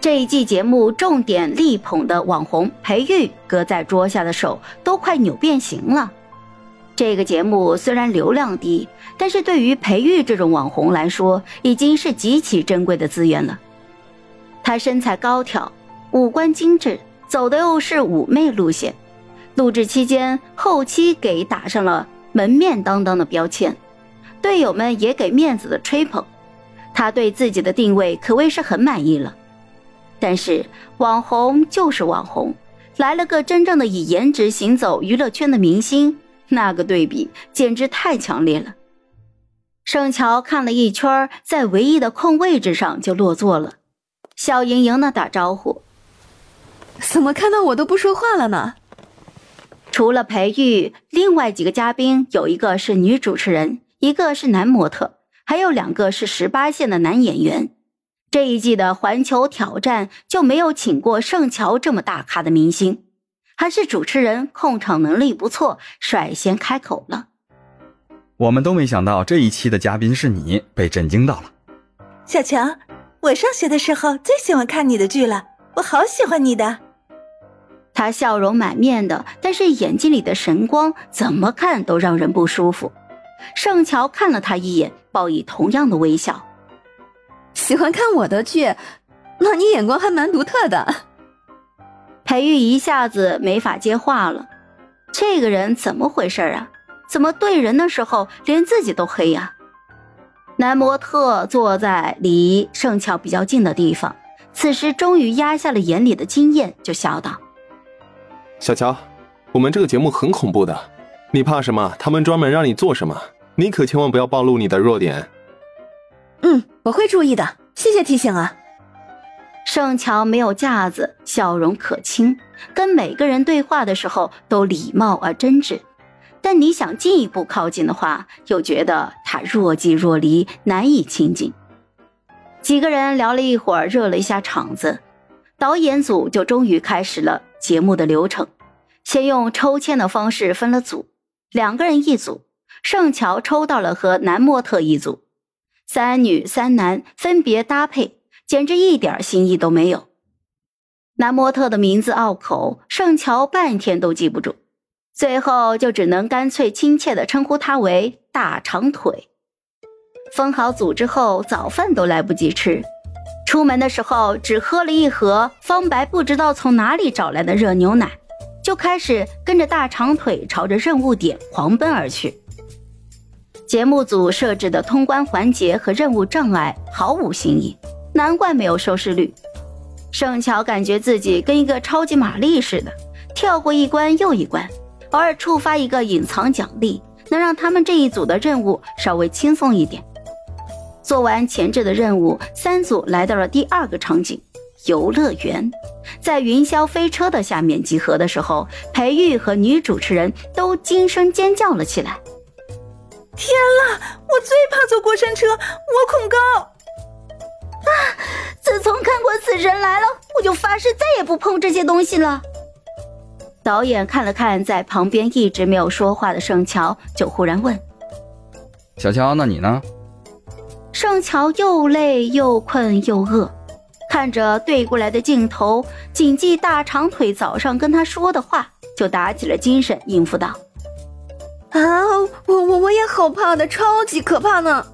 这一季节目重点力捧的网红裴玉，搁在桌下的手都快扭变形了。这个节目虽然流量低，但是对于裴玉这种网红来说，已经是极其珍贵的资源了。她身材高挑，五官精致，走的又是妩媚路线。录制期间，后期给打上了门面当当的标签，队友们也给面子的吹捧。她对自己的定位可谓是很满意了。但是网红就是网红，来了个真正的以颜值行走娱乐圈的明星，那个对比简直太强烈了。盛乔看了一圈，在唯一的空位置上就落座了，笑盈盈的打招呼：“怎么看到我都不说话了呢？”除了裴玉，另外几个嘉宾有一个是女主持人，一个是男模特，还有两个是十八线的男演员。这一季的环球挑战就没有请过盛乔这么大咖的明星，还是主持人控场能力不错，率先开口了。我们都没想到这一期的嘉宾是你，被震惊到了。小乔，我上学的时候最喜欢看你的剧了，我好喜欢你的。他笑容满面的，但是眼睛里的神光怎么看都让人不舒服。盛乔看了他一眼，报以同样的微笑。喜欢看我的剧，那你眼光还蛮独特的。裴玉一下子没法接话了，这个人怎么回事啊？怎么对人的时候连自己都黑呀？男模特坐在离盛乔比较近的地方，此时终于压下了眼里的惊艳，就笑道：“小乔，我们这个节目很恐怖的，你怕什么？他们专门让你做什么？你可千万不要暴露你的弱点。”嗯，我会注意的，谢谢提醒啊。盛乔没有架子，笑容可亲，跟每个人对话的时候都礼貌而真挚。但你想进一步靠近的话，又觉得他若即若离，难以亲近。几个人聊了一会儿，热了一下场子，导演组就终于开始了节目的流程。先用抽签的方式分了组，两个人一组，盛乔抽到了和男模特一组。三女三男分别搭配，简直一点新意都没有。男模特的名字拗口，盛乔半天都记不住，最后就只能干脆亲切的称呼他为“大长腿”。分好组之后，早饭都来不及吃，出门的时候只喝了一盒方白不知道从哪里找来的热牛奶，就开始跟着大长腿朝着任务点狂奔而去。节目组设置的通关环节和任务障碍毫无新意，难怪没有收视率。盛乔感觉自己跟一个超级玛丽似的，跳过一关又一关，偶尔触发一个隐藏奖励，能让他们这一组的任务稍微轻松一点。做完前置的任务，三组来到了第二个场景——游乐园。在云霄飞车的下面集合的时候，裴玉和女主持人都惊声尖叫了起来。天啦！我最怕坐过山车，我恐高。啊！自从看过《死神来了》，我就发誓再也不碰这些东西了。导演看了看在旁边一直没有说话的盛乔，就忽然问：“小乔，那你呢？”盛乔又累又困又饿，看着对过来的镜头，谨记大长腿早上跟他说的话，就打起了精神，应付道。啊，我我我也好怕的，超级可怕呢。